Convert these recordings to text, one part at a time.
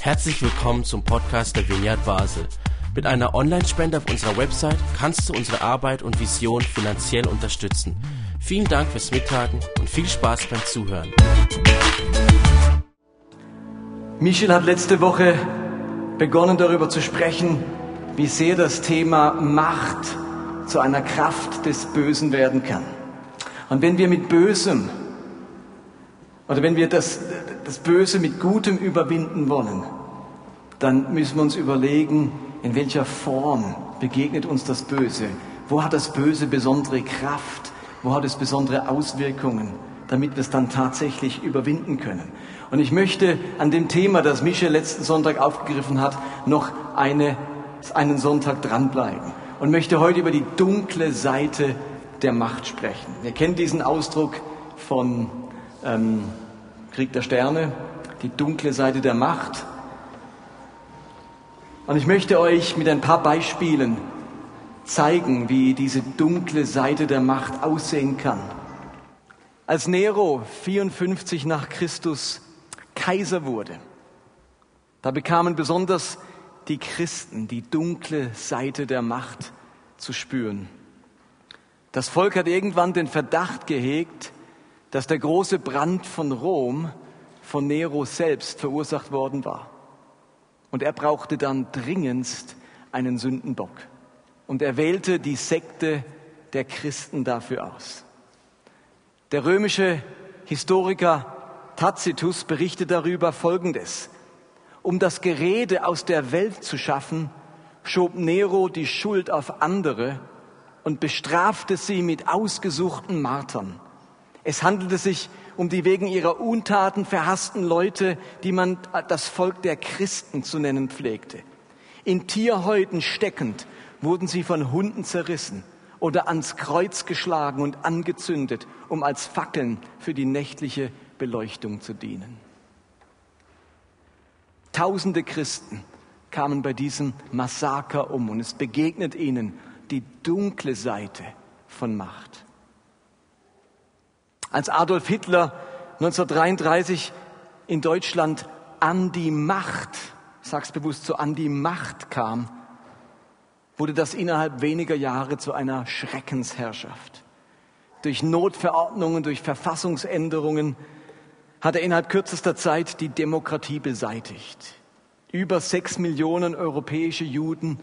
Herzlich willkommen zum Podcast der Vineyard Basel. Mit einer Online-Spende auf unserer Website kannst du unsere Arbeit und Vision finanziell unterstützen. Vielen Dank fürs Mittagen und viel Spaß beim Zuhören. Michel hat letzte Woche begonnen darüber zu sprechen, wie sehr das Thema Macht zu einer Kraft des Bösen werden kann. Und wenn wir mit Bösem oder wenn wir das, das Böse mit Gutem überwinden wollen, dann müssen wir uns überlegen, in welcher Form begegnet uns das Böse? Wo hat das Böse besondere Kraft? Wo hat es besondere Auswirkungen, damit wir es dann tatsächlich überwinden können? Und ich möchte an dem Thema, das Michel letzten Sonntag aufgegriffen hat, noch eine, einen Sonntag dranbleiben und möchte heute über die dunkle Seite der Macht sprechen. Ihr kennt diesen Ausdruck von ähm, Krieg der Sterne, die dunkle Seite der Macht. Und ich möchte euch mit ein paar Beispielen zeigen, wie diese dunkle Seite der Macht aussehen kann. Als Nero 54 nach Christus Kaiser wurde, da bekamen besonders die Christen die dunkle Seite der Macht zu spüren. Das Volk hat irgendwann den Verdacht gehegt, dass der große Brand von Rom von Nero selbst verursacht worden war. Und er brauchte dann dringendst einen Sündenbock. Und er wählte die Sekte der Christen dafür aus. Der römische Historiker Tacitus berichtet darüber Folgendes. Um das Gerede aus der Welt zu schaffen, schob Nero die Schuld auf andere und bestrafte sie mit ausgesuchten Martern. Es handelte sich um die wegen ihrer Untaten verhassten Leute, die man das Volk der Christen zu nennen pflegte. In Tierhäuten steckend wurden sie von Hunden zerrissen oder ans Kreuz geschlagen und angezündet, um als Fackeln für die nächtliche Beleuchtung zu dienen. Tausende Christen kamen bei diesem Massaker um und es begegnet ihnen die dunkle Seite von Macht. Als Adolf Hitler 1933 in Deutschland an die Macht, sag's bewusst so, an die Macht kam, wurde das innerhalb weniger Jahre zu einer Schreckensherrschaft. Durch Notverordnungen, durch Verfassungsänderungen hat er innerhalb kürzester Zeit die Demokratie beseitigt. Über sechs Millionen europäische Juden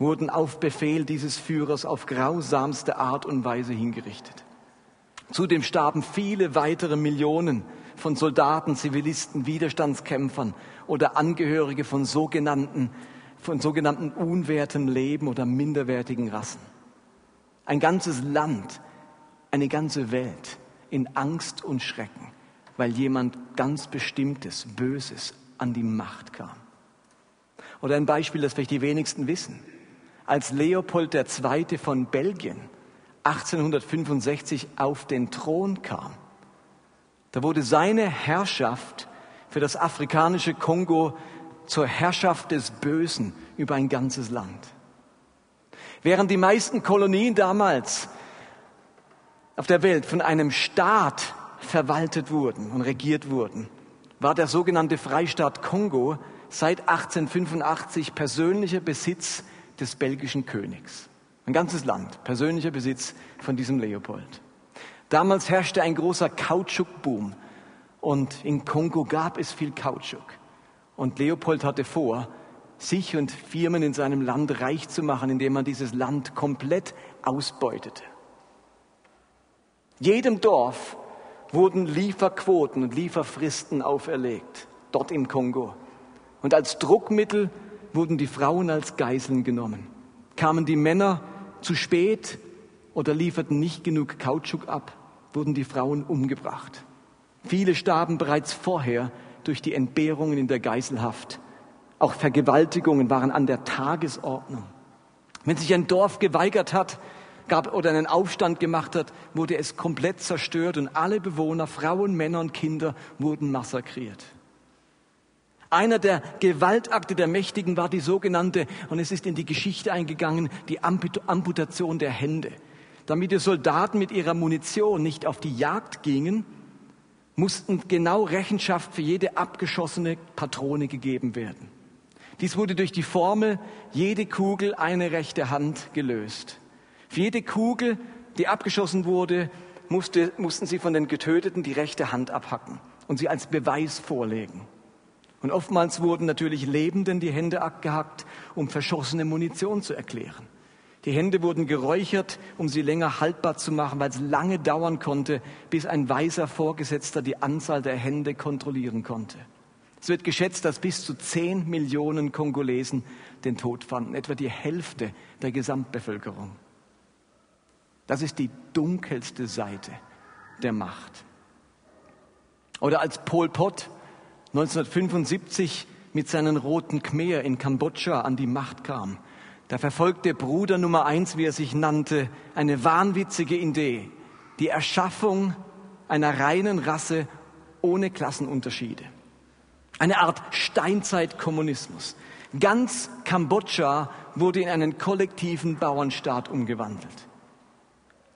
wurden auf Befehl dieses Führers auf grausamste Art und Weise hingerichtet. Zudem starben viele weitere Millionen von Soldaten, Zivilisten, Widerstandskämpfern oder Angehörige von sogenannten, von sogenannten unwertem Leben oder minderwertigen Rassen. Ein ganzes Land, eine ganze Welt in Angst und Schrecken, weil jemand ganz Bestimmtes, Böses an die Macht kam. Oder ein Beispiel, das vielleicht die wenigsten wissen. Als Leopold II. von Belgien 1865 auf den Thron kam, da wurde seine Herrschaft für das afrikanische Kongo zur Herrschaft des Bösen über ein ganzes Land. Während die meisten Kolonien damals auf der Welt von einem Staat verwaltet wurden und regiert wurden, war der sogenannte Freistaat Kongo seit 1885 persönlicher Besitz des belgischen Königs. Ein ganzes Land, persönlicher Besitz von diesem Leopold. Damals herrschte ein großer Kautschukboom und in Kongo gab es viel Kautschuk. Und Leopold hatte vor, sich und Firmen in seinem Land reich zu machen, indem man dieses Land komplett ausbeutete. Jedem Dorf wurden Lieferquoten und Lieferfristen auferlegt, dort im Kongo. Und als Druckmittel wurden die Frauen als Geiseln genommen. Kamen die Männer zu spät oder lieferten nicht genug Kautschuk ab, wurden die Frauen umgebracht. Viele starben bereits vorher durch die Entbehrungen in der Geiselhaft. Auch Vergewaltigungen waren an der Tagesordnung. Wenn sich ein Dorf geweigert hat, gab oder einen Aufstand gemacht hat, wurde es komplett zerstört und alle Bewohner, Frauen, Männer und Kinder wurden massakriert. Einer der Gewaltakte der Mächtigen war die sogenannte, und es ist in die Geschichte eingegangen, die Amputation der Hände. Damit die Soldaten mit ihrer Munition nicht auf die Jagd gingen, mussten genau Rechenschaft für jede abgeschossene Patrone gegeben werden. Dies wurde durch die Formel jede Kugel eine rechte Hand gelöst. Für jede Kugel, die abgeschossen wurde, musste, mussten sie von den Getöteten die rechte Hand abhacken und sie als Beweis vorlegen. Und oftmals wurden natürlich Lebenden die Hände abgehackt, um verschossene Munition zu erklären. Die Hände wurden geräuchert, um sie länger haltbar zu machen, weil es lange dauern konnte, bis ein weiser Vorgesetzter die Anzahl der Hände kontrollieren konnte. Es wird geschätzt, dass bis zu zehn Millionen Kongolesen den Tod fanden, etwa die Hälfte der Gesamtbevölkerung. Das ist die dunkelste Seite der Macht. Oder als Pol Pot 1975 mit seinen roten Khmer in Kambodscha an die Macht kam, da verfolgte Bruder Nummer eins, wie er sich nannte, eine wahnwitzige Idee. Die Erschaffung einer reinen Rasse ohne Klassenunterschiede. Eine Art Steinzeitkommunismus. Ganz Kambodscha wurde in einen kollektiven Bauernstaat umgewandelt.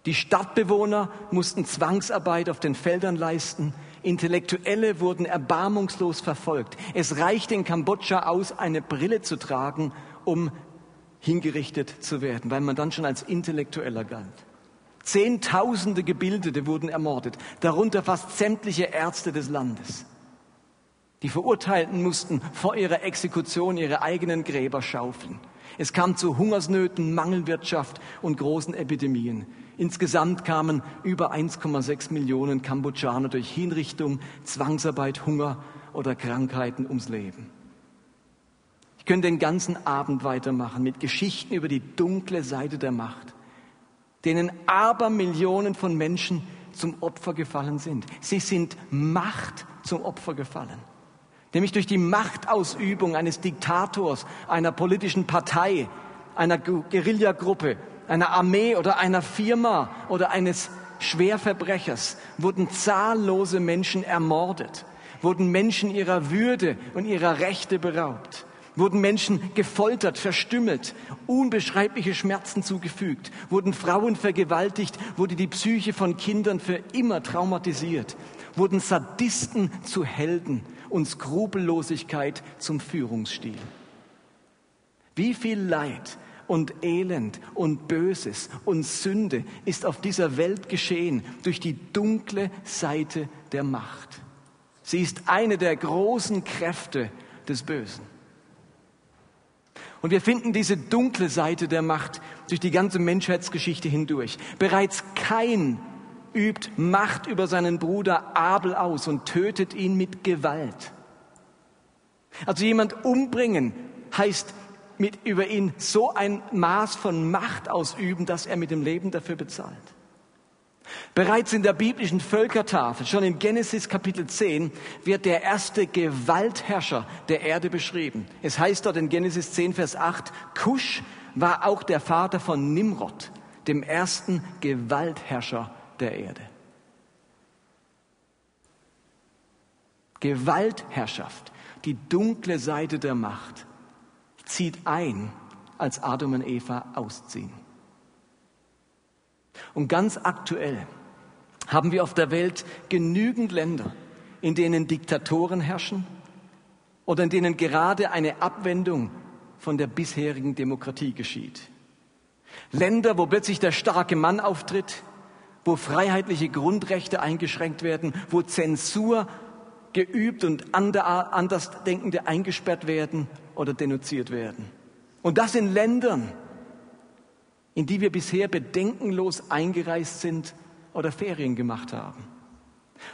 Die Stadtbewohner mussten Zwangsarbeit auf den Feldern leisten. Intellektuelle wurden erbarmungslos verfolgt. Es reichte in Kambodscha aus, eine Brille zu tragen, um hingerichtet zu werden, weil man dann schon als Intellektueller galt. Zehntausende Gebildete wurden ermordet, darunter fast sämtliche Ärzte des Landes. Die Verurteilten mussten vor ihrer Exekution ihre eigenen Gräber schaufeln. Es kam zu Hungersnöten, Mangelwirtschaft und großen Epidemien. Insgesamt kamen über 1,6 Millionen Kambodschaner durch Hinrichtung, Zwangsarbeit, Hunger oder Krankheiten ums Leben. Ich könnte den ganzen Abend weitermachen mit Geschichten über die dunkle Seite der Macht, denen aber Millionen von Menschen zum Opfer gefallen sind. Sie sind Macht zum Opfer gefallen. Nämlich durch die Machtausübung eines Diktators, einer politischen Partei, einer Guerillagruppe, einer Armee oder einer Firma oder eines Schwerverbrechers wurden zahllose Menschen ermordet, wurden Menschen ihrer Würde und ihrer Rechte beraubt wurden Menschen gefoltert, verstümmelt, unbeschreibliche Schmerzen zugefügt, wurden Frauen vergewaltigt, wurde die Psyche von Kindern für immer traumatisiert, wurden Sadisten zu Helden und Skrupellosigkeit zum Führungsstil. Wie viel Leid und Elend und Böses und Sünde ist auf dieser Welt geschehen durch die dunkle Seite der Macht. Sie ist eine der großen Kräfte des Bösen. Und wir finden diese dunkle Seite der Macht durch die ganze Menschheitsgeschichte hindurch. Bereits kein übt Macht über seinen Bruder Abel aus und tötet ihn mit Gewalt. Also jemand umbringen heißt mit über ihn so ein Maß von Macht ausüben, dass er mit dem Leben dafür bezahlt. Bereits in der biblischen Völkertafel, schon in Genesis Kapitel 10, wird der erste Gewaltherrscher der Erde beschrieben. Es heißt dort in Genesis 10, Vers 8, Kusch war auch der Vater von Nimrod, dem ersten Gewaltherrscher der Erde. Gewaltherrschaft, die dunkle Seite der Macht, zieht ein, als Adam und Eva ausziehen. Und ganz aktuell haben wir auf der Welt genügend Länder, in denen Diktatoren herrschen oder in denen gerade eine Abwendung von der bisherigen Demokratie geschieht. Länder, wo plötzlich der starke Mann auftritt, wo freiheitliche Grundrechte eingeschränkt werden, wo Zensur geübt und Andersdenkende eingesperrt werden oder denunziert werden. Und das in Ländern, in die wir bisher bedenkenlos eingereist sind oder Ferien gemacht haben.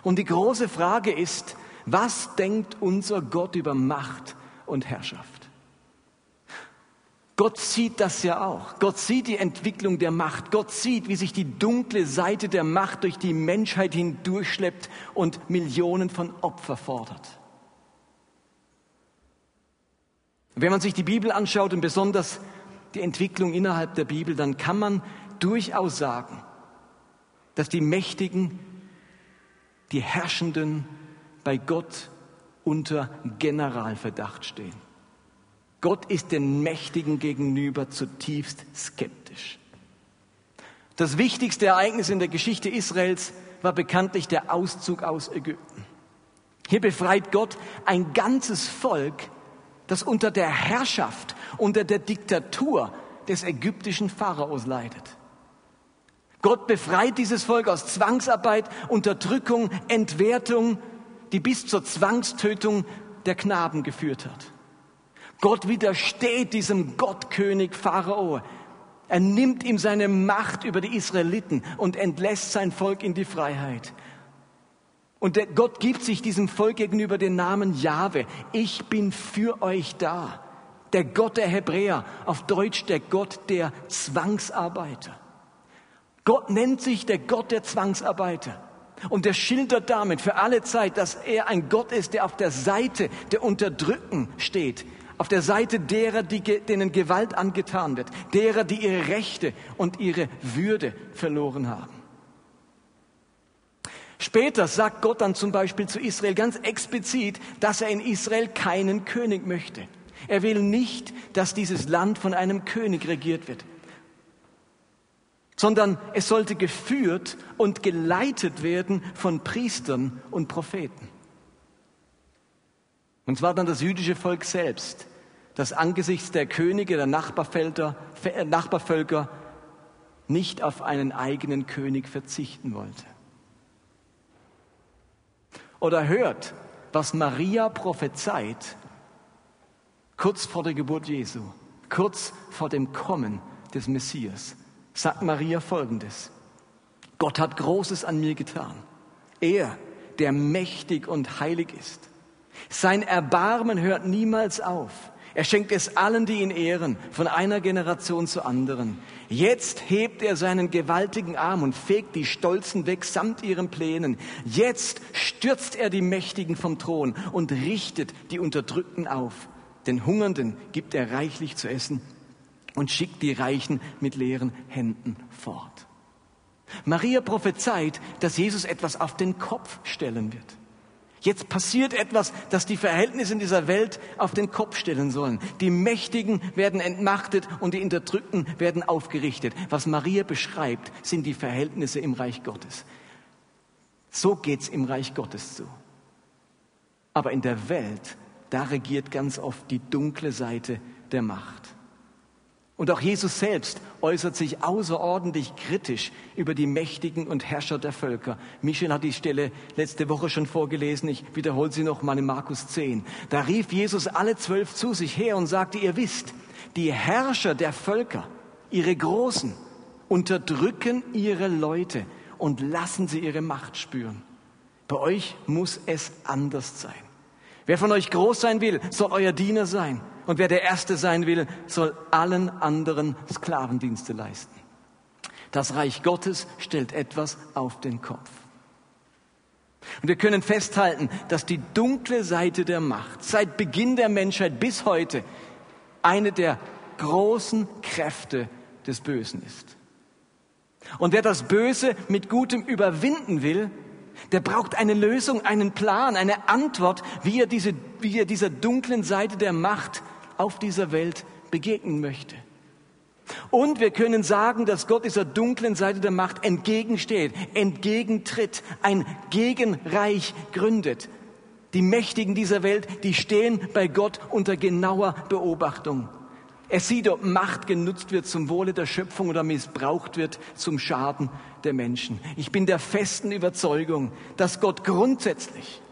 Und die große Frage ist, was denkt unser Gott über Macht und Herrschaft? Gott sieht das ja auch. Gott sieht die Entwicklung der Macht. Gott sieht, wie sich die dunkle Seite der Macht durch die Menschheit hindurchschleppt und Millionen von Opfer fordert. Wenn man sich die Bibel anschaut und besonders die Entwicklung innerhalb der Bibel, dann kann man durchaus sagen, dass die Mächtigen, die Herrschenden bei Gott unter Generalverdacht stehen. Gott ist den Mächtigen gegenüber zutiefst skeptisch. Das wichtigste Ereignis in der Geschichte Israels war bekanntlich der Auszug aus Ägypten. Hier befreit Gott ein ganzes Volk, das unter der Herrschaft, unter der Diktatur des ägyptischen Pharaos leidet. Gott befreit dieses Volk aus Zwangsarbeit, Unterdrückung, Entwertung, die bis zur Zwangstötung der Knaben geführt hat. Gott widersteht diesem Gottkönig Pharao. Er nimmt ihm seine Macht über die Israeliten und entlässt sein Volk in die Freiheit. Und Gott gibt sich diesem Volk gegenüber den Namen Jahwe. Ich bin für euch da. Der Gott der Hebräer, auf Deutsch der Gott der Zwangsarbeiter. Gott nennt sich der Gott der Zwangsarbeiter. Und er schildert damit für alle Zeit, dass er ein Gott ist, der auf der Seite der Unterdrückten steht, auf der Seite derer, die, denen Gewalt angetan wird, derer, die ihre Rechte und ihre Würde verloren haben. Später sagt Gott dann zum Beispiel zu Israel ganz explizit, dass er in Israel keinen König möchte. Er will nicht, dass dieses Land von einem König regiert wird sondern es sollte geführt und geleitet werden von Priestern und Propheten. Und zwar dann das jüdische Volk selbst, das angesichts der Könige der Nachbarvölker, nicht auf einen eigenen König verzichten wollte. Oder hört, was Maria prophezeit kurz vor der Geburt Jesu, kurz vor dem Kommen des Messias sagt Maria Folgendes. Gott hat Großes an mir getan. Er, der mächtig und heilig ist. Sein Erbarmen hört niemals auf. Er schenkt es allen, die ihn ehren, von einer Generation zur anderen. Jetzt hebt er seinen gewaltigen Arm und fegt die Stolzen weg samt ihren Plänen. Jetzt stürzt er die Mächtigen vom Thron und richtet die Unterdrückten auf. Den Hungernden gibt er reichlich zu essen und schickt die Reichen mit leeren Händen fort. Maria prophezeit, dass Jesus etwas auf den Kopf stellen wird. Jetzt passiert etwas, das die Verhältnisse in dieser Welt auf den Kopf stellen sollen. Die Mächtigen werden entmachtet und die Unterdrückten werden aufgerichtet. Was Maria beschreibt, sind die Verhältnisse im Reich Gottes. So geht's im Reich Gottes zu. Aber in der Welt, da regiert ganz oft die dunkle Seite der Macht. Und auch Jesus selbst äußert sich außerordentlich kritisch über die Mächtigen und Herrscher der Völker. Michel hat die Stelle letzte Woche schon vorgelesen. Ich wiederhole sie noch mal in Markus 10. Da rief Jesus alle zwölf zu sich her und sagte, ihr wisst, die Herrscher der Völker, ihre Großen, unterdrücken ihre Leute und lassen sie ihre Macht spüren. Bei euch muss es anders sein. Wer von euch groß sein will, soll euer Diener sein. Und wer der Erste sein will, soll allen anderen Sklavendienste leisten. Das Reich Gottes stellt etwas auf den Kopf. Und wir können festhalten, dass die dunkle Seite der Macht seit Beginn der Menschheit bis heute eine der großen Kräfte des Bösen ist. Und wer das Böse mit Gutem überwinden will, der braucht eine Lösung, einen Plan, eine Antwort, wie er, diese, wie er dieser dunklen Seite der Macht auf dieser Welt begegnen möchte. Und wir können sagen, dass Gott dieser dunklen Seite der Macht entgegensteht, entgegentritt, ein Gegenreich gründet. Die Mächtigen dieser Welt, die stehen bei Gott unter genauer Beobachtung. Er sieht, ob Macht genutzt wird zum Wohle der Schöpfung oder missbraucht wird zum Schaden der Menschen. Ich bin der festen Überzeugung, dass Gott grundsätzlich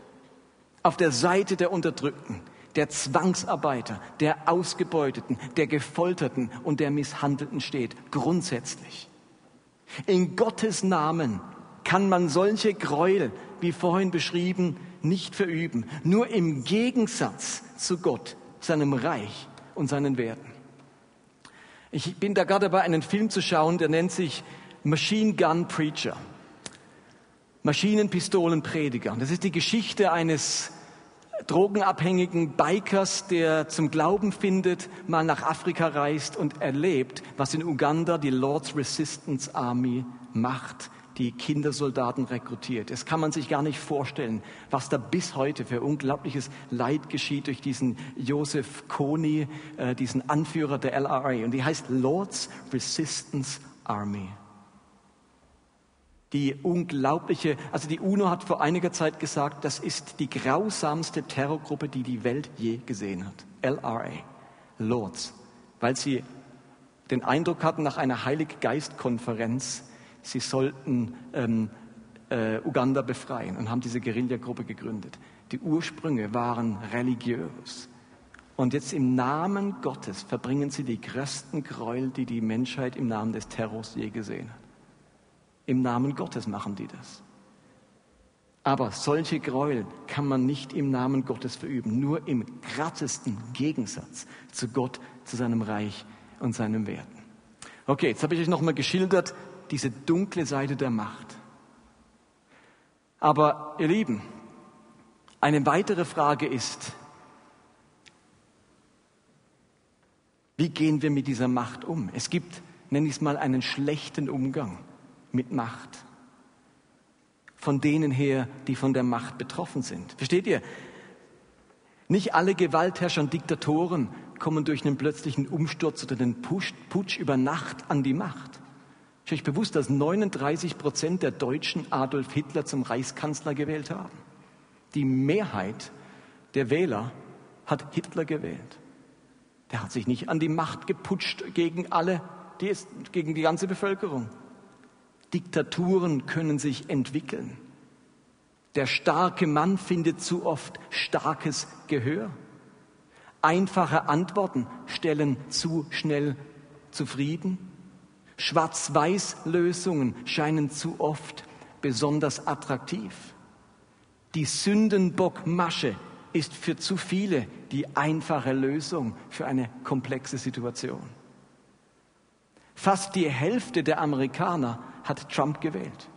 auf der Seite der Unterdrückten, der Zwangsarbeiter, der Ausgebeuteten, der Gefolterten und der Misshandelten steht. Grundsätzlich. In Gottes Namen kann man solche Gräuel, wie vorhin beschrieben, nicht verüben. Nur im Gegensatz zu Gott, seinem Reich und seinen Werten. Ich bin da gerade dabei, einen Film zu schauen, der nennt sich Machine Gun Preacher. Maschinenpistolenprediger. Das ist die Geschichte eines drogenabhängigen Bikers, der zum Glauben findet, mal nach Afrika reist und erlebt, was in Uganda die Lord's Resistance Army macht die Kindersoldaten rekrutiert. Das kann man sich gar nicht vorstellen, was da bis heute für unglaubliches Leid geschieht durch diesen Joseph Kony, äh, diesen Anführer der LRA. Und die heißt Lord's Resistance Army. Die unglaubliche, also die UNO hat vor einiger Zeit gesagt, das ist die grausamste Terrorgruppe, die die Welt je gesehen hat. LRA, Lords, weil sie den Eindruck hatten nach einer Heiliggeist-Konferenz, sie sollten ähm, äh, Uganda befreien und haben diese Guerillagruppe gegründet. Die Ursprünge waren religiös. Und jetzt im Namen Gottes verbringen sie die größten Gräuel, die die Menschheit im Namen des Terrors je gesehen hat. Im Namen Gottes machen die das. Aber solche Gräuel kann man nicht im Namen Gottes verüben, nur im krassesten Gegensatz zu Gott, zu seinem Reich und seinen Werten. Okay, jetzt habe ich euch nochmal geschildert, diese dunkle Seite der Macht. Aber ihr Lieben, eine weitere Frage ist, wie gehen wir mit dieser Macht um? Es gibt, nenne ich es mal, einen schlechten Umgang mit Macht. Von denen her, die von der Macht betroffen sind. Versteht ihr? Nicht alle Gewaltherrscher und Diktatoren kommen durch einen plötzlichen Umsturz oder den Putsch über Nacht an die Macht. Ist euch bewusst, dass 39 Prozent der Deutschen Adolf Hitler zum Reichskanzler gewählt haben? Die Mehrheit der Wähler hat Hitler gewählt. Der hat sich nicht an die Macht geputscht gegen alle, die ist, gegen die ganze Bevölkerung. Diktaturen können sich entwickeln. Der starke Mann findet zu oft starkes Gehör. Einfache Antworten stellen zu schnell zufrieden. Schwarz-Weiß-Lösungen scheinen zu oft besonders attraktiv. Die Sündenbockmasche ist für zu viele die einfache Lösung für eine komplexe Situation. Fast die Hälfte der Amerikaner hat Trump gewählt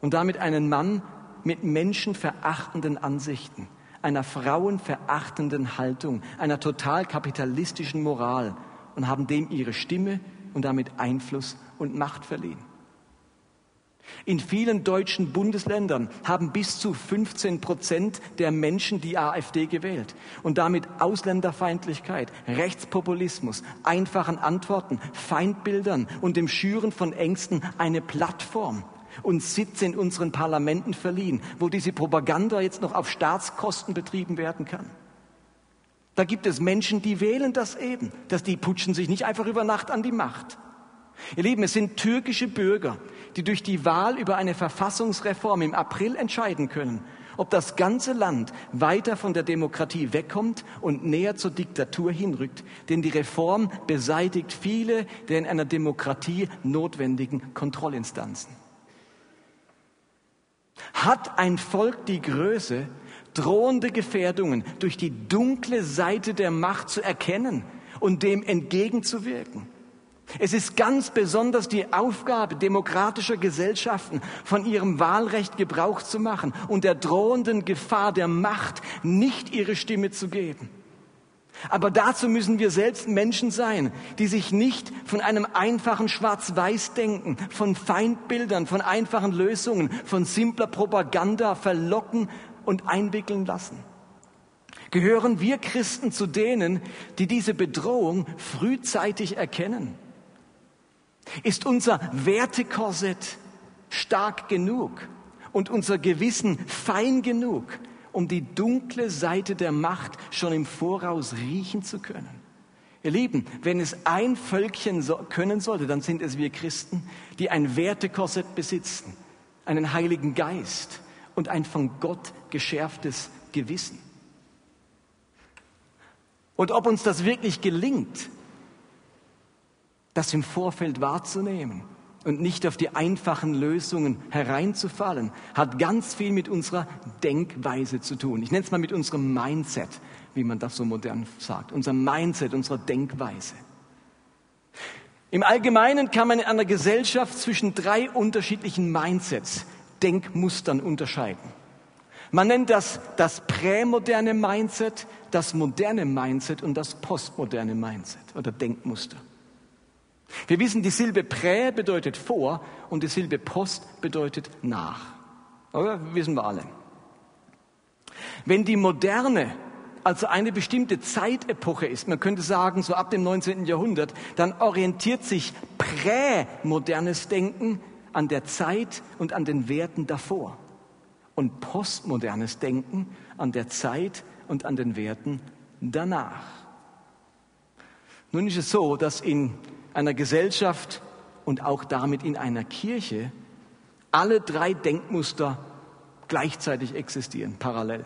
und damit einen Mann mit menschenverachtenden Ansichten, einer frauenverachtenden Haltung, einer total kapitalistischen Moral und haben dem ihre Stimme und damit Einfluss und Macht verliehen. In vielen deutschen Bundesländern haben bis zu 15 Prozent der Menschen die AfD gewählt und damit Ausländerfeindlichkeit, Rechtspopulismus, einfachen Antworten, Feindbildern und dem Schüren von Ängsten eine Plattform und Sitze in unseren Parlamenten verliehen, wo diese Propaganda jetzt noch auf Staatskosten betrieben werden kann. Da gibt es Menschen, die wählen das eben, dass die putschen sich nicht einfach über Nacht an die Macht. Ihr Lieben, es sind türkische Bürger, die durch die Wahl über eine Verfassungsreform im April entscheiden können, ob das ganze Land weiter von der Demokratie wegkommt und näher zur Diktatur hinrückt. Denn die Reform beseitigt viele der in einer Demokratie notwendigen Kontrollinstanzen. Hat ein Volk die Größe, drohende Gefährdungen durch die dunkle Seite der Macht zu erkennen und dem entgegenzuwirken? Es ist ganz besonders die Aufgabe demokratischer Gesellschaften, von ihrem Wahlrecht Gebrauch zu machen und der drohenden Gefahr der Macht nicht ihre Stimme zu geben. Aber dazu müssen wir selbst Menschen sein, die sich nicht von einem einfachen Schwarz-Weiß-Denken, von Feindbildern, von einfachen Lösungen, von simpler Propaganda verlocken und einwickeln lassen. Gehören wir Christen zu denen, die diese Bedrohung frühzeitig erkennen? Ist unser Wertekorsett stark genug und unser Gewissen fein genug, um die dunkle Seite der Macht schon im Voraus riechen zu können? Ihr Lieben, wenn es ein Völkchen so können sollte, dann sind es wir Christen, die ein Wertekorsett besitzen, einen Heiligen Geist und ein von Gott geschärftes Gewissen. Und ob uns das wirklich gelingt, das im Vorfeld wahrzunehmen und nicht auf die einfachen Lösungen hereinzufallen, hat ganz viel mit unserer Denkweise zu tun. Ich nenne es mal mit unserem Mindset, wie man das so modern sagt. Unser Mindset, unsere Denkweise. Im Allgemeinen kann man in einer Gesellschaft zwischen drei unterschiedlichen Mindsets, Denkmustern unterscheiden. Man nennt das das prämoderne Mindset, das moderne Mindset und das postmoderne Mindset oder Denkmuster. Wir wissen, die Silbe prä bedeutet vor und die Silbe post bedeutet nach. Oder? Wissen wir alle. Wenn die Moderne also eine bestimmte Zeitepoche ist, man könnte sagen, so ab dem 19. Jahrhundert, dann orientiert sich prämodernes Denken an der Zeit und an den Werten davor und postmodernes Denken an der Zeit und an den Werten danach. Nun ist es so, dass in einer Gesellschaft und auch damit in einer Kirche alle drei Denkmuster gleichzeitig existieren, parallel.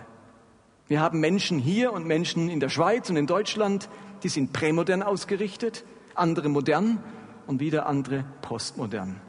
Wir haben Menschen hier und Menschen in der Schweiz und in Deutschland, die sind prämodern ausgerichtet, andere modern und wieder andere postmodern.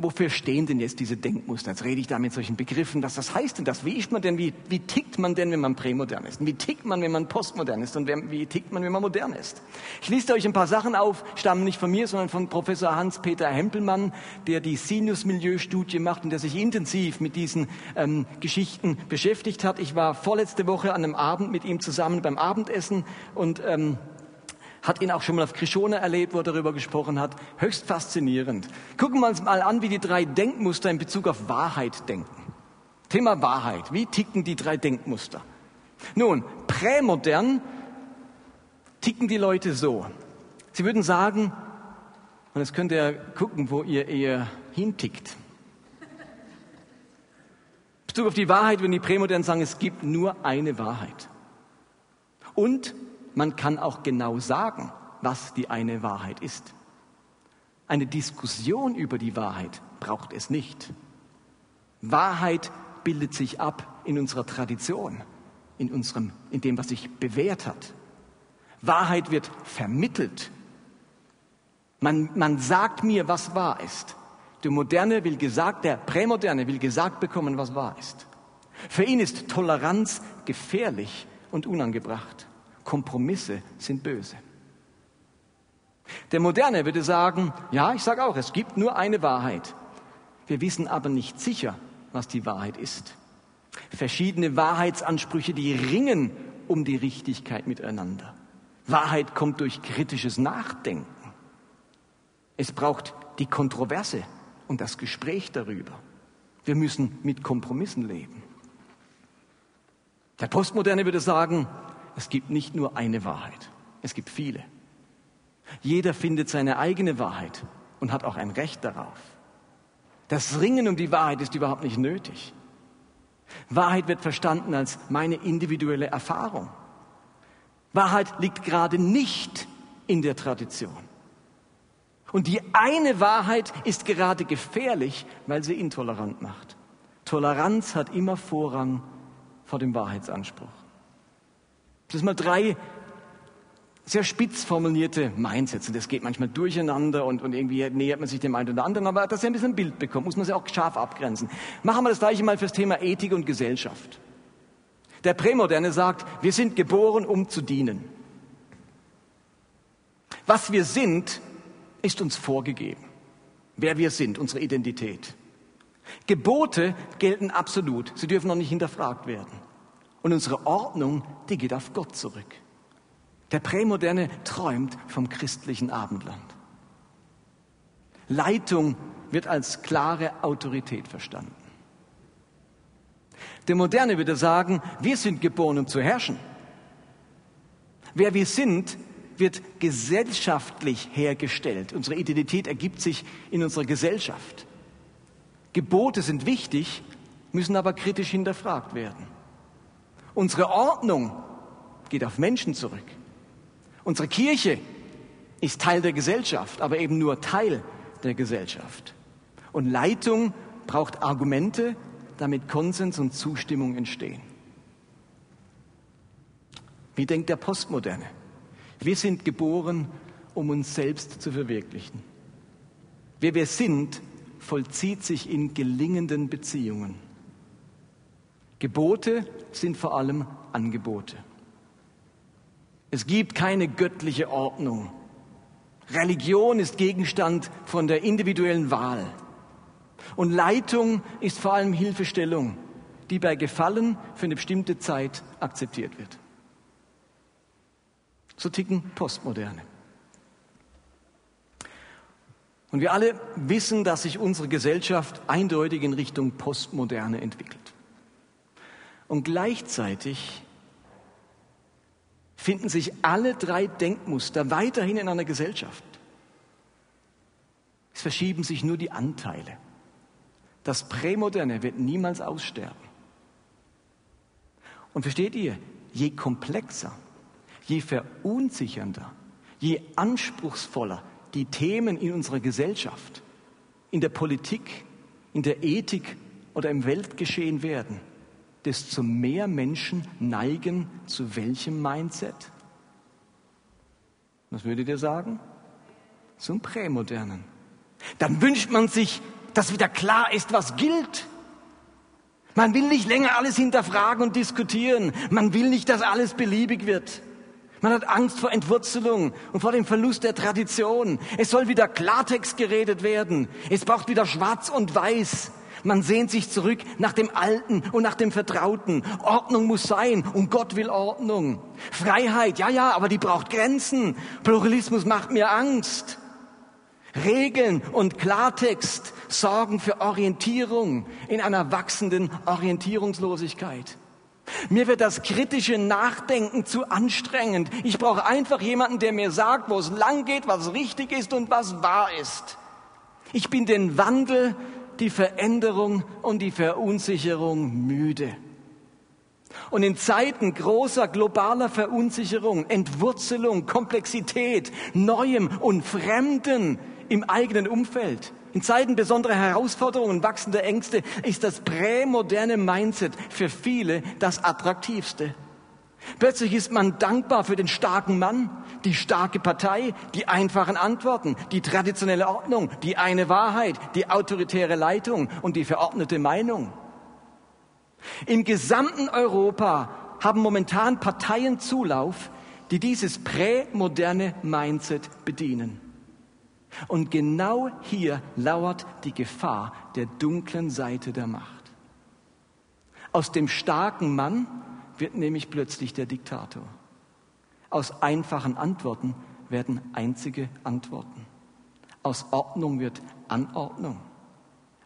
Wofür stehen denn jetzt diese Denkmuster? Jetzt rede ich da mit solchen Begriffen. Was das heißt denn das? Wie ist man denn? Wie, wie tickt man denn, wenn man prämodern ist? Und wie tickt man, wenn man postmodern ist? Und wie tickt man, wenn man modern ist? Ich liste euch ein paar Sachen auf, stammen nicht von mir, sondern von Professor Hans-Peter Hempelmann, der die Sinus-Milieu-Studie macht und der sich intensiv mit diesen ähm, Geschichten beschäftigt hat. Ich war vorletzte Woche an einem Abend mit ihm zusammen beim Abendessen und ähm, hat ihn auch schon mal auf Krishona erlebt, wo er darüber gesprochen hat. Höchst faszinierend. Gucken wir uns mal an, wie die drei Denkmuster in Bezug auf Wahrheit denken. Thema Wahrheit. Wie ticken die drei Denkmuster? Nun, prämodern ticken die Leute so. Sie würden sagen, und jetzt könnt ihr gucken, wo ihr eher hintickt. In Bezug auf die Wahrheit würden die Prämodernen sagen, es gibt nur eine Wahrheit. Und man kann auch genau sagen, was die eine Wahrheit ist. Eine Diskussion über die Wahrheit braucht es nicht. Wahrheit bildet sich ab in unserer Tradition, in, unserem, in dem, was sich bewährt hat. Wahrheit wird vermittelt. Man, man sagt mir, was wahr ist. Der Moderne will gesagt, der Prämoderne will gesagt bekommen, was wahr ist. Für ihn ist Toleranz gefährlich und unangebracht. Kompromisse sind böse. Der Moderne würde sagen, ja, ich sage auch, es gibt nur eine Wahrheit. Wir wissen aber nicht sicher, was die Wahrheit ist. Verschiedene Wahrheitsansprüche, die ringen um die Richtigkeit miteinander. Wahrheit kommt durch kritisches Nachdenken. Es braucht die Kontroverse und das Gespräch darüber. Wir müssen mit Kompromissen leben. Der Postmoderne würde sagen, es gibt nicht nur eine Wahrheit, es gibt viele. Jeder findet seine eigene Wahrheit und hat auch ein Recht darauf. Das Ringen um die Wahrheit ist überhaupt nicht nötig. Wahrheit wird verstanden als meine individuelle Erfahrung. Wahrheit liegt gerade nicht in der Tradition. Und die eine Wahrheit ist gerade gefährlich, weil sie intolerant macht. Toleranz hat immer Vorrang vor dem Wahrheitsanspruch. Das sind mal drei sehr spitz formulierte Mindsets. Und das geht manchmal durcheinander und, und irgendwie nähert man sich dem einen oder anderen. Aber dass ihr ein bisschen ein Bild bekommt, muss man sich auch scharf abgrenzen. Machen wir das gleiche mal fürs Thema Ethik und Gesellschaft. Der Prämoderne sagt, wir sind geboren, um zu dienen. Was wir sind, ist uns vorgegeben. Wer wir sind, unsere Identität. Gebote gelten absolut. Sie dürfen noch nicht hinterfragt werden. Und unsere Ordnung, die geht auf Gott zurück. Der Prämoderne träumt vom christlichen Abendland. Leitung wird als klare Autorität verstanden. Der Moderne würde sagen, wir sind geboren, um zu herrschen. Wer wir sind, wird gesellschaftlich hergestellt. Unsere Identität ergibt sich in unserer Gesellschaft. Gebote sind wichtig, müssen aber kritisch hinterfragt werden. Unsere Ordnung geht auf Menschen zurück. Unsere Kirche ist Teil der Gesellschaft, aber eben nur Teil der Gesellschaft. Und Leitung braucht Argumente, damit Konsens und Zustimmung entstehen. Wie denkt der Postmoderne? Wir sind geboren, um uns selbst zu verwirklichen. Wer wir sind, vollzieht sich in gelingenden Beziehungen. Gebote sind vor allem Angebote. Es gibt keine göttliche Ordnung. Religion ist Gegenstand von der individuellen Wahl. Und Leitung ist vor allem Hilfestellung, die bei Gefallen für eine bestimmte Zeit akzeptiert wird. So ticken Postmoderne. Und wir alle wissen, dass sich unsere Gesellschaft eindeutig in Richtung Postmoderne entwickelt. Und gleichzeitig finden sich alle drei Denkmuster weiterhin in einer Gesellschaft. Es verschieben sich nur die Anteile. Das Prämoderne wird niemals aussterben. Und versteht ihr, je komplexer, je verunsichernder, je anspruchsvoller die Themen in unserer Gesellschaft, in der Politik, in der Ethik oder im Weltgeschehen werden, desto mehr Menschen neigen zu welchem Mindset? Was würdet ihr sagen? Zum Prämodernen. Dann wünscht man sich, dass wieder klar ist, was gilt. Man will nicht länger alles hinterfragen und diskutieren. Man will nicht, dass alles beliebig wird. Man hat Angst vor Entwurzelung und vor dem Verlust der Tradition. Es soll wieder Klartext geredet werden. Es braucht wieder Schwarz und Weiß. Man sehnt sich zurück nach dem Alten und nach dem Vertrauten. Ordnung muss sein und Gott will Ordnung. Freiheit, ja, ja, aber die braucht Grenzen. Pluralismus macht mir Angst. Regeln und Klartext sorgen für Orientierung in einer wachsenden Orientierungslosigkeit. Mir wird das kritische Nachdenken zu anstrengend. Ich brauche einfach jemanden, der mir sagt, wo es lang geht, was richtig ist und was wahr ist. Ich bin den Wandel, die Veränderung und die Verunsicherung müde. Und in Zeiten großer globaler Verunsicherung, Entwurzelung, Komplexität, Neuem und Fremden im eigenen Umfeld, in Zeiten besonderer Herausforderungen und wachsender Ängste ist das prämoderne Mindset für viele das attraktivste. Plötzlich ist man dankbar für den starken Mann, die starke Partei, die einfachen Antworten, die traditionelle Ordnung, die eine Wahrheit, die autoritäre Leitung und die verordnete Meinung. Im gesamten Europa haben momentan Parteien Zulauf, die dieses prämoderne Mindset bedienen. Und genau hier lauert die Gefahr der dunklen Seite der Macht. Aus dem starken Mann wird nämlich plötzlich der Diktator. Aus einfachen Antworten werden einzige Antworten. Aus Ordnung wird Anordnung.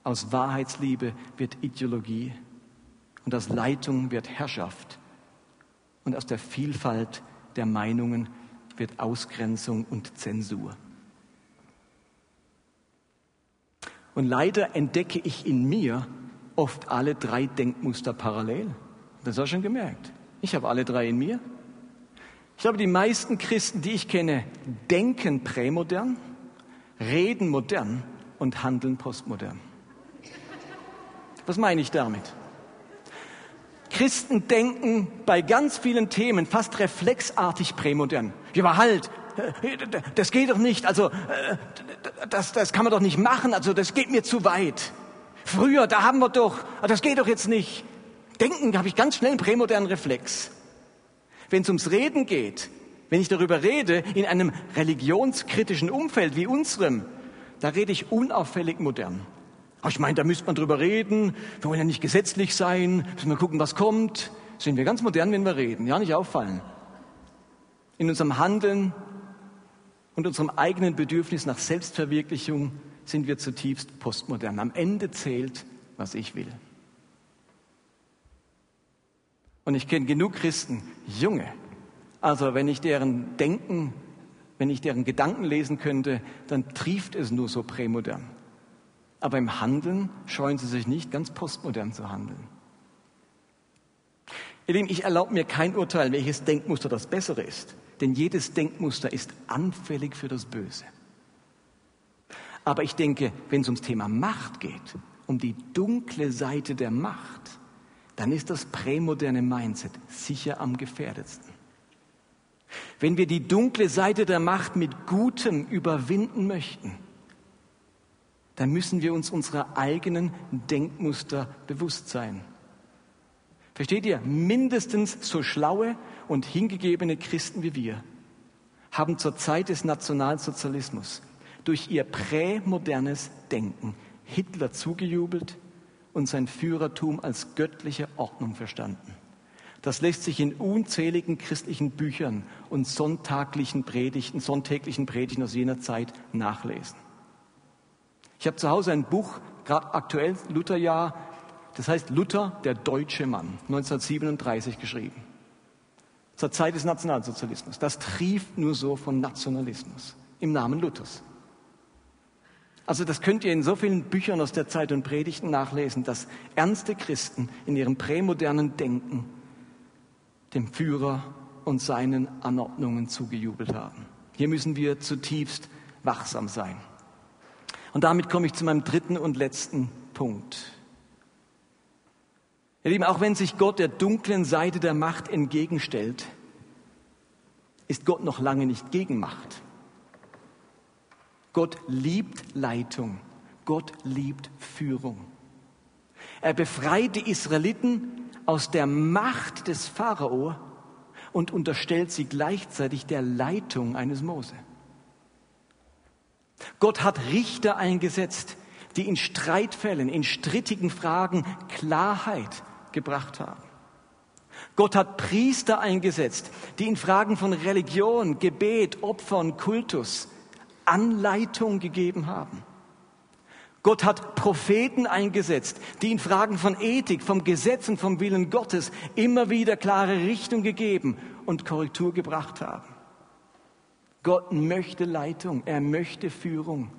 Aus Wahrheitsliebe wird Ideologie. Und aus Leitung wird Herrschaft. Und aus der Vielfalt der Meinungen wird Ausgrenzung und Zensur. Und leider entdecke ich in mir oft alle drei Denkmuster parallel. Das hast du schon gemerkt. Ich habe alle drei in mir. Ich glaube, die meisten Christen, die ich kenne, denken prämodern, reden modern und handeln postmodern. Was meine ich damit? Christen denken bei ganz vielen Themen fast reflexartig prämodern. Ja, aber halt, das geht doch nicht. Also, das, das kann man doch nicht machen. Also, das geht mir zu weit. Früher, da haben wir doch, das geht doch jetzt nicht. Denken habe ich ganz schnell einen prämodernen Reflex. Wenn es ums Reden geht, wenn ich darüber rede, in einem religionskritischen Umfeld wie unserem, da rede ich unauffällig modern. Aber ich meine, da müsste man drüber reden. Wir wollen ja nicht gesetzlich sein. Müssen wir gucken, was kommt. Sind wir ganz modern, wenn wir reden. Ja, nicht auffallen. In unserem Handeln und unserem eigenen Bedürfnis nach Selbstverwirklichung sind wir zutiefst postmodern. Am Ende zählt, was ich will. Und ich kenne genug Christen, junge. Also wenn ich deren Denken, wenn ich deren Gedanken lesen könnte, dann trieft es nur so prämodern. Aber im Handeln scheuen sie sich nicht, ganz postmodern zu handeln. Ihr Lieben, ich erlaube mir kein Urteil, welches Denkmuster das bessere ist. Denn jedes Denkmuster ist anfällig für das Böse. Aber ich denke, wenn es ums Thema Macht geht, um die dunkle Seite der Macht, dann ist das prämoderne Mindset sicher am gefährdetsten. Wenn wir die dunkle Seite der Macht mit Gutem überwinden möchten, dann müssen wir uns unserer eigenen Denkmuster bewusst sein. Versteht ihr? Mindestens so schlaue und hingegebene Christen wie wir haben zur Zeit des Nationalsozialismus durch ihr prämodernes Denken Hitler zugejubelt und sein Führertum als göttliche Ordnung verstanden. Das lässt sich in unzähligen christlichen Büchern und sonntaglichen Predigten, sonntäglichen Predigten aus jener Zeit nachlesen. Ich habe zu Hause ein Buch, gerade aktuell Lutherjahr, das heißt Luther, der deutsche Mann, 1937 geschrieben zur Zeit des Nationalsozialismus. Das trieft nur so von Nationalismus im Namen Luthers. Also das könnt ihr in so vielen Büchern aus der Zeit und Predigten nachlesen, dass ernste Christen in ihrem prämodernen Denken dem Führer und seinen Anordnungen zugejubelt haben. Hier müssen wir zutiefst wachsam sein. Und damit komme ich zu meinem dritten und letzten Punkt. Ihr Lieben, auch wenn sich Gott der dunklen Seite der Macht entgegenstellt, ist Gott noch lange nicht gegen Macht. Gott liebt Leitung. Gott liebt Führung. Er befreit die Israeliten aus der Macht des Pharao und unterstellt sie gleichzeitig der Leitung eines Mose. Gott hat Richter eingesetzt, die in Streitfällen, in strittigen Fragen Klarheit gebracht haben. Gott hat Priester eingesetzt, die in Fragen von Religion, Gebet, Opfern, Kultus Anleitung gegeben haben. Gott hat Propheten eingesetzt, die in Fragen von Ethik, vom Gesetz und vom Willen Gottes immer wieder klare Richtung gegeben und Korrektur gebracht haben. Gott möchte Leitung, er möchte Führung.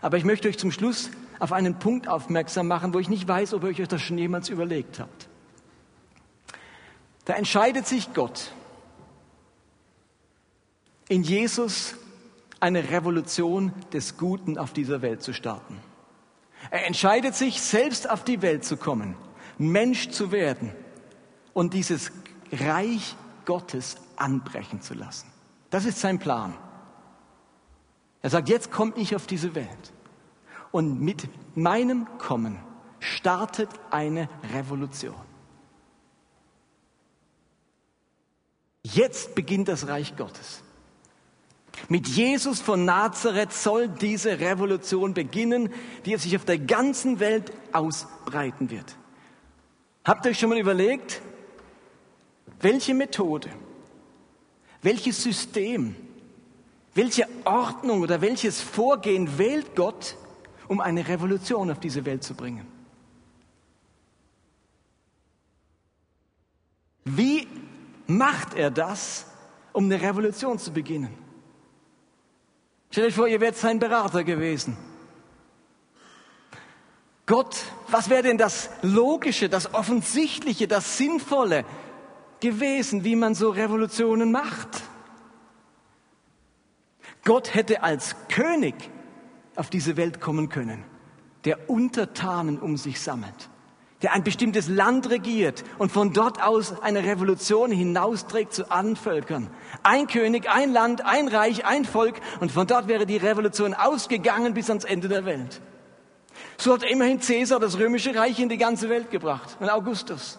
Aber ich möchte euch zum Schluss auf einen Punkt aufmerksam machen, wo ich nicht weiß, ob ihr euch das schon jemals überlegt habt. Da entscheidet sich Gott, in Jesus eine Revolution des Guten auf dieser Welt zu starten. Er entscheidet sich, selbst auf die Welt zu kommen, Mensch zu werden und dieses Reich Gottes anbrechen zu lassen. Das ist sein Plan. Er sagt, jetzt komme ich auf diese Welt. Und mit meinem Kommen startet eine Revolution. Jetzt beginnt das Reich Gottes. Mit Jesus von Nazareth soll diese Revolution beginnen, die sich auf der ganzen Welt ausbreiten wird. Habt ihr euch schon mal überlegt, welche Methode, welches System, welche Ordnung oder welches Vorgehen wählt Gott, um eine Revolution auf diese Welt zu bringen? Wie macht er das, um eine Revolution zu beginnen? Stellt euch vor, ihr wärt sein Berater gewesen. Gott, was wäre denn das Logische, das Offensichtliche, das Sinnvolle gewesen, wie man so Revolutionen macht? Gott hätte als König auf diese Welt kommen können, der Untertanen um sich sammelt der ein bestimmtes Land regiert und von dort aus eine Revolution hinausträgt zu allen Völkern. Ein König, ein Land, ein Reich, ein Volk und von dort wäre die Revolution ausgegangen bis ans Ende der Welt. So hat immerhin Caesar das römische Reich in die ganze Welt gebracht und Augustus.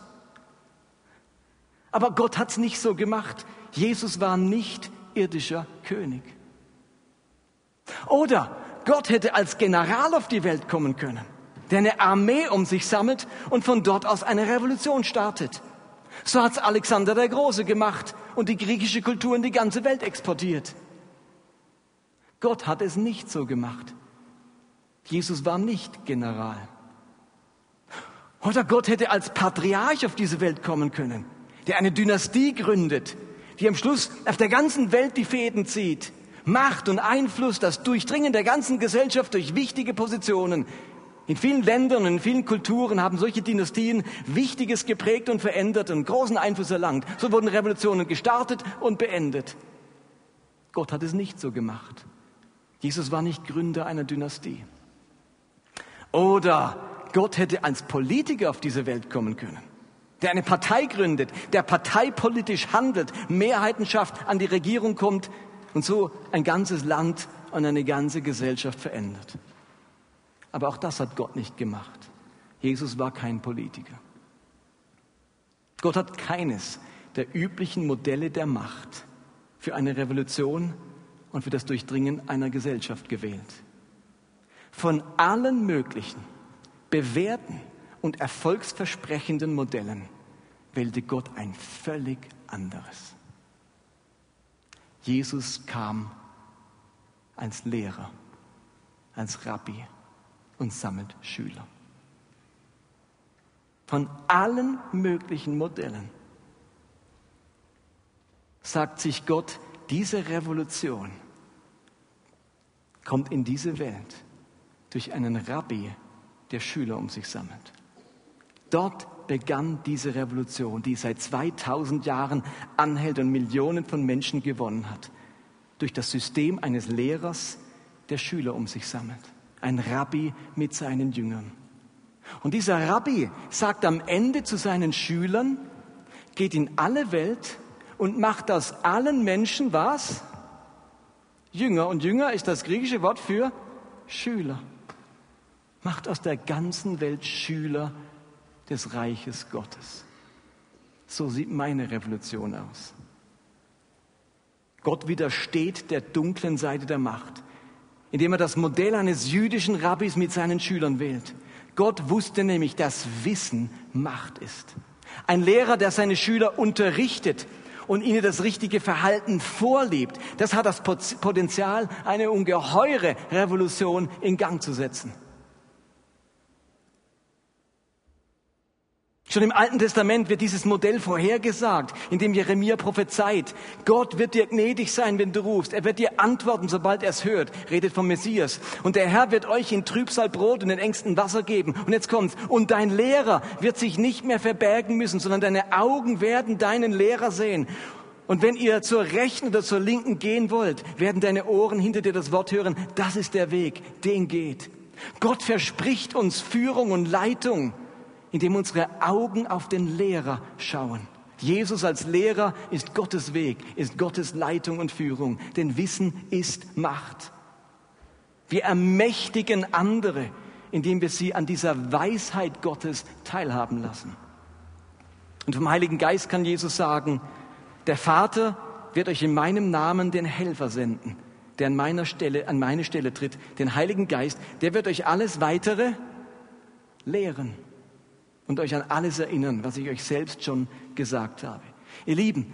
Aber Gott hat es nicht so gemacht. Jesus war nicht irdischer König. Oder Gott hätte als General auf die Welt kommen können der eine Armee um sich sammelt und von dort aus eine Revolution startet. So hat's Alexander der Große gemacht und die griechische Kultur in die ganze Welt exportiert. Gott hat es nicht so gemacht. Jesus war nicht General. Oder Gott hätte als Patriarch auf diese Welt kommen können, der eine Dynastie gründet, die am Schluss auf der ganzen Welt die Fäden zieht. Macht und Einfluss, das Durchdringen der ganzen Gesellschaft durch wichtige Positionen, in vielen Ländern in vielen Kulturen haben solche Dynastien Wichtiges geprägt und verändert und großen Einfluss erlangt. So wurden Revolutionen gestartet und beendet. Gott hat es nicht so gemacht. Jesus war nicht Gründer einer Dynastie. Oder Gott hätte als Politiker auf diese Welt kommen können, der eine Partei gründet, der parteipolitisch handelt, Mehrheiten schafft, an die Regierung kommt und so ein ganzes Land und eine ganze Gesellschaft verändert. Aber auch das hat Gott nicht gemacht. Jesus war kein Politiker. Gott hat keines der üblichen Modelle der Macht für eine Revolution und für das Durchdringen einer Gesellschaft gewählt. Von allen möglichen, bewährten und erfolgsversprechenden Modellen wählte Gott ein völlig anderes. Jesus kam als Lehrer, als Rabbi, und sammelt Schüler. Von allen möglichen Modellen sagt sich Gott, diese Revolution kommt in diese Welt durch einen Rabbi, der Schüler um sich sammelt. Dort begann diese Revolution, die seit 2000 Jahren anhält und Millionen von Menschen gewonnen hat. Durch das System eines Lehrers, der Schüler um sich sammelt. Ein Rabbi mit seinen Jüngern. Und dieser Rabbi sagt am Ende zu seinen Schülern, geht in alle Welt und macht aus allen Menschen was? Jünger. Und Jünger ist das griechische Wort für Schüler. Macht aus der ganzen Welt Schüler des Reiches Gottes. So sieht meine Revolution aus. Gott widersteht der dunklen Seite der Macht, indem er das Modell eines jüdischen Rabbis mit seinen Schülern wählt. Gott wusste nämlich, dass Wissen Macht ist. Ein Lehrer, der seine Schüler unterrichtet und ihnen das richtige Verhalten vorlebt, das hat das Potenzial, eine ungeheure Revolution in Gang zu setzen. Schon im Alten Testament wird dieses Modell vorhergesagt, in dem Jeremia prophezeit. Gott wird dir gnädig sein, wenn du rufst. Er wird dir antworten, sobald er es hört. Redet vom Messias. Und der Herr wird euch in Trübsal Brot und in engsten Wasser geben. Und jetzt kommt's. Und dein Lehrer wird sich nicht mehr verbergen müssen, sondern deine Augen werden deinen Lehrer sehen. Und wenn ihr zur rechten oder zur linken gehen wollt, werden deine Ohren hinter dir das Wort hören. Das ist der Weg, den geht. Gott verspricht uns Führung und Leitung indem unsere Augen auf den Lehrer schauen. Jesus als Lehrer ist Gottes Weg, ist Gottes Leitung und Führung, denn Wissen ist Macht. Wir ermächtigen andere, indem wir sie an dieser Weisheit Gottes teilhaben lassen. Und vom Heiligen Geist kann Jesus sagen, der Vater wird euch in meinem Namen den Helfer senden, der an meiner Stelle, an meine Stelle tritt, den Heiligen Geist, der wird euch alles weitere lehren und euch an alles erinnern, was ich euch selbst schon gesagt habe. Ihr Lieben,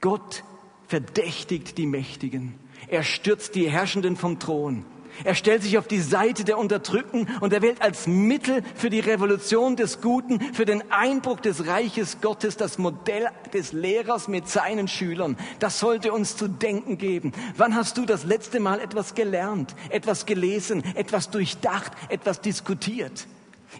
Gott verdächtigt die Mächtigen. Er stürzt die Herrschenden vom Thron. Er stellt sich auf die Seite der Unterdrückten und er wählt als Mittel für die Revolution des Guten, für den Einbruch des Reiches Gottes das Modell des Lehrers mit seinen Schülern. Das sollte uns zu denken geben. Wann hast du das letzte Mal etwas gelernt, etwas gelesen, etwas durchdacht, etwas diskutiert?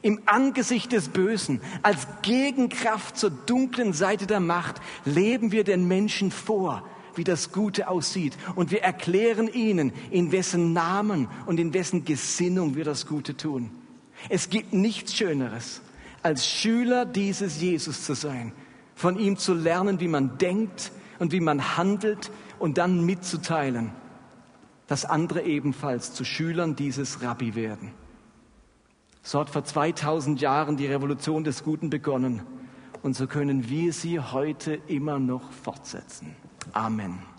Im Angesicht des Bösen, als Gegenkraft zur dunklen Seite der Macht, leben wir den Menschen vor, wie das Gute aussieht. Und wir erklären ihnen, in wessen Namen und in wessen Gesinnung wir das Gute tun. Es gibt nichts Schöneres, als Schüler dieses Jesus zu sein, von ihm zu lernen, wie man denkt und wie man handelt und dann mitzuteilen, dass andere ebenfalls zu Schülern dieses Rabbi werden. So hat vor 2000 Jahren die Revolution des Guten begonnen und so können wir sie heute immer noch fortsetzen. Amen.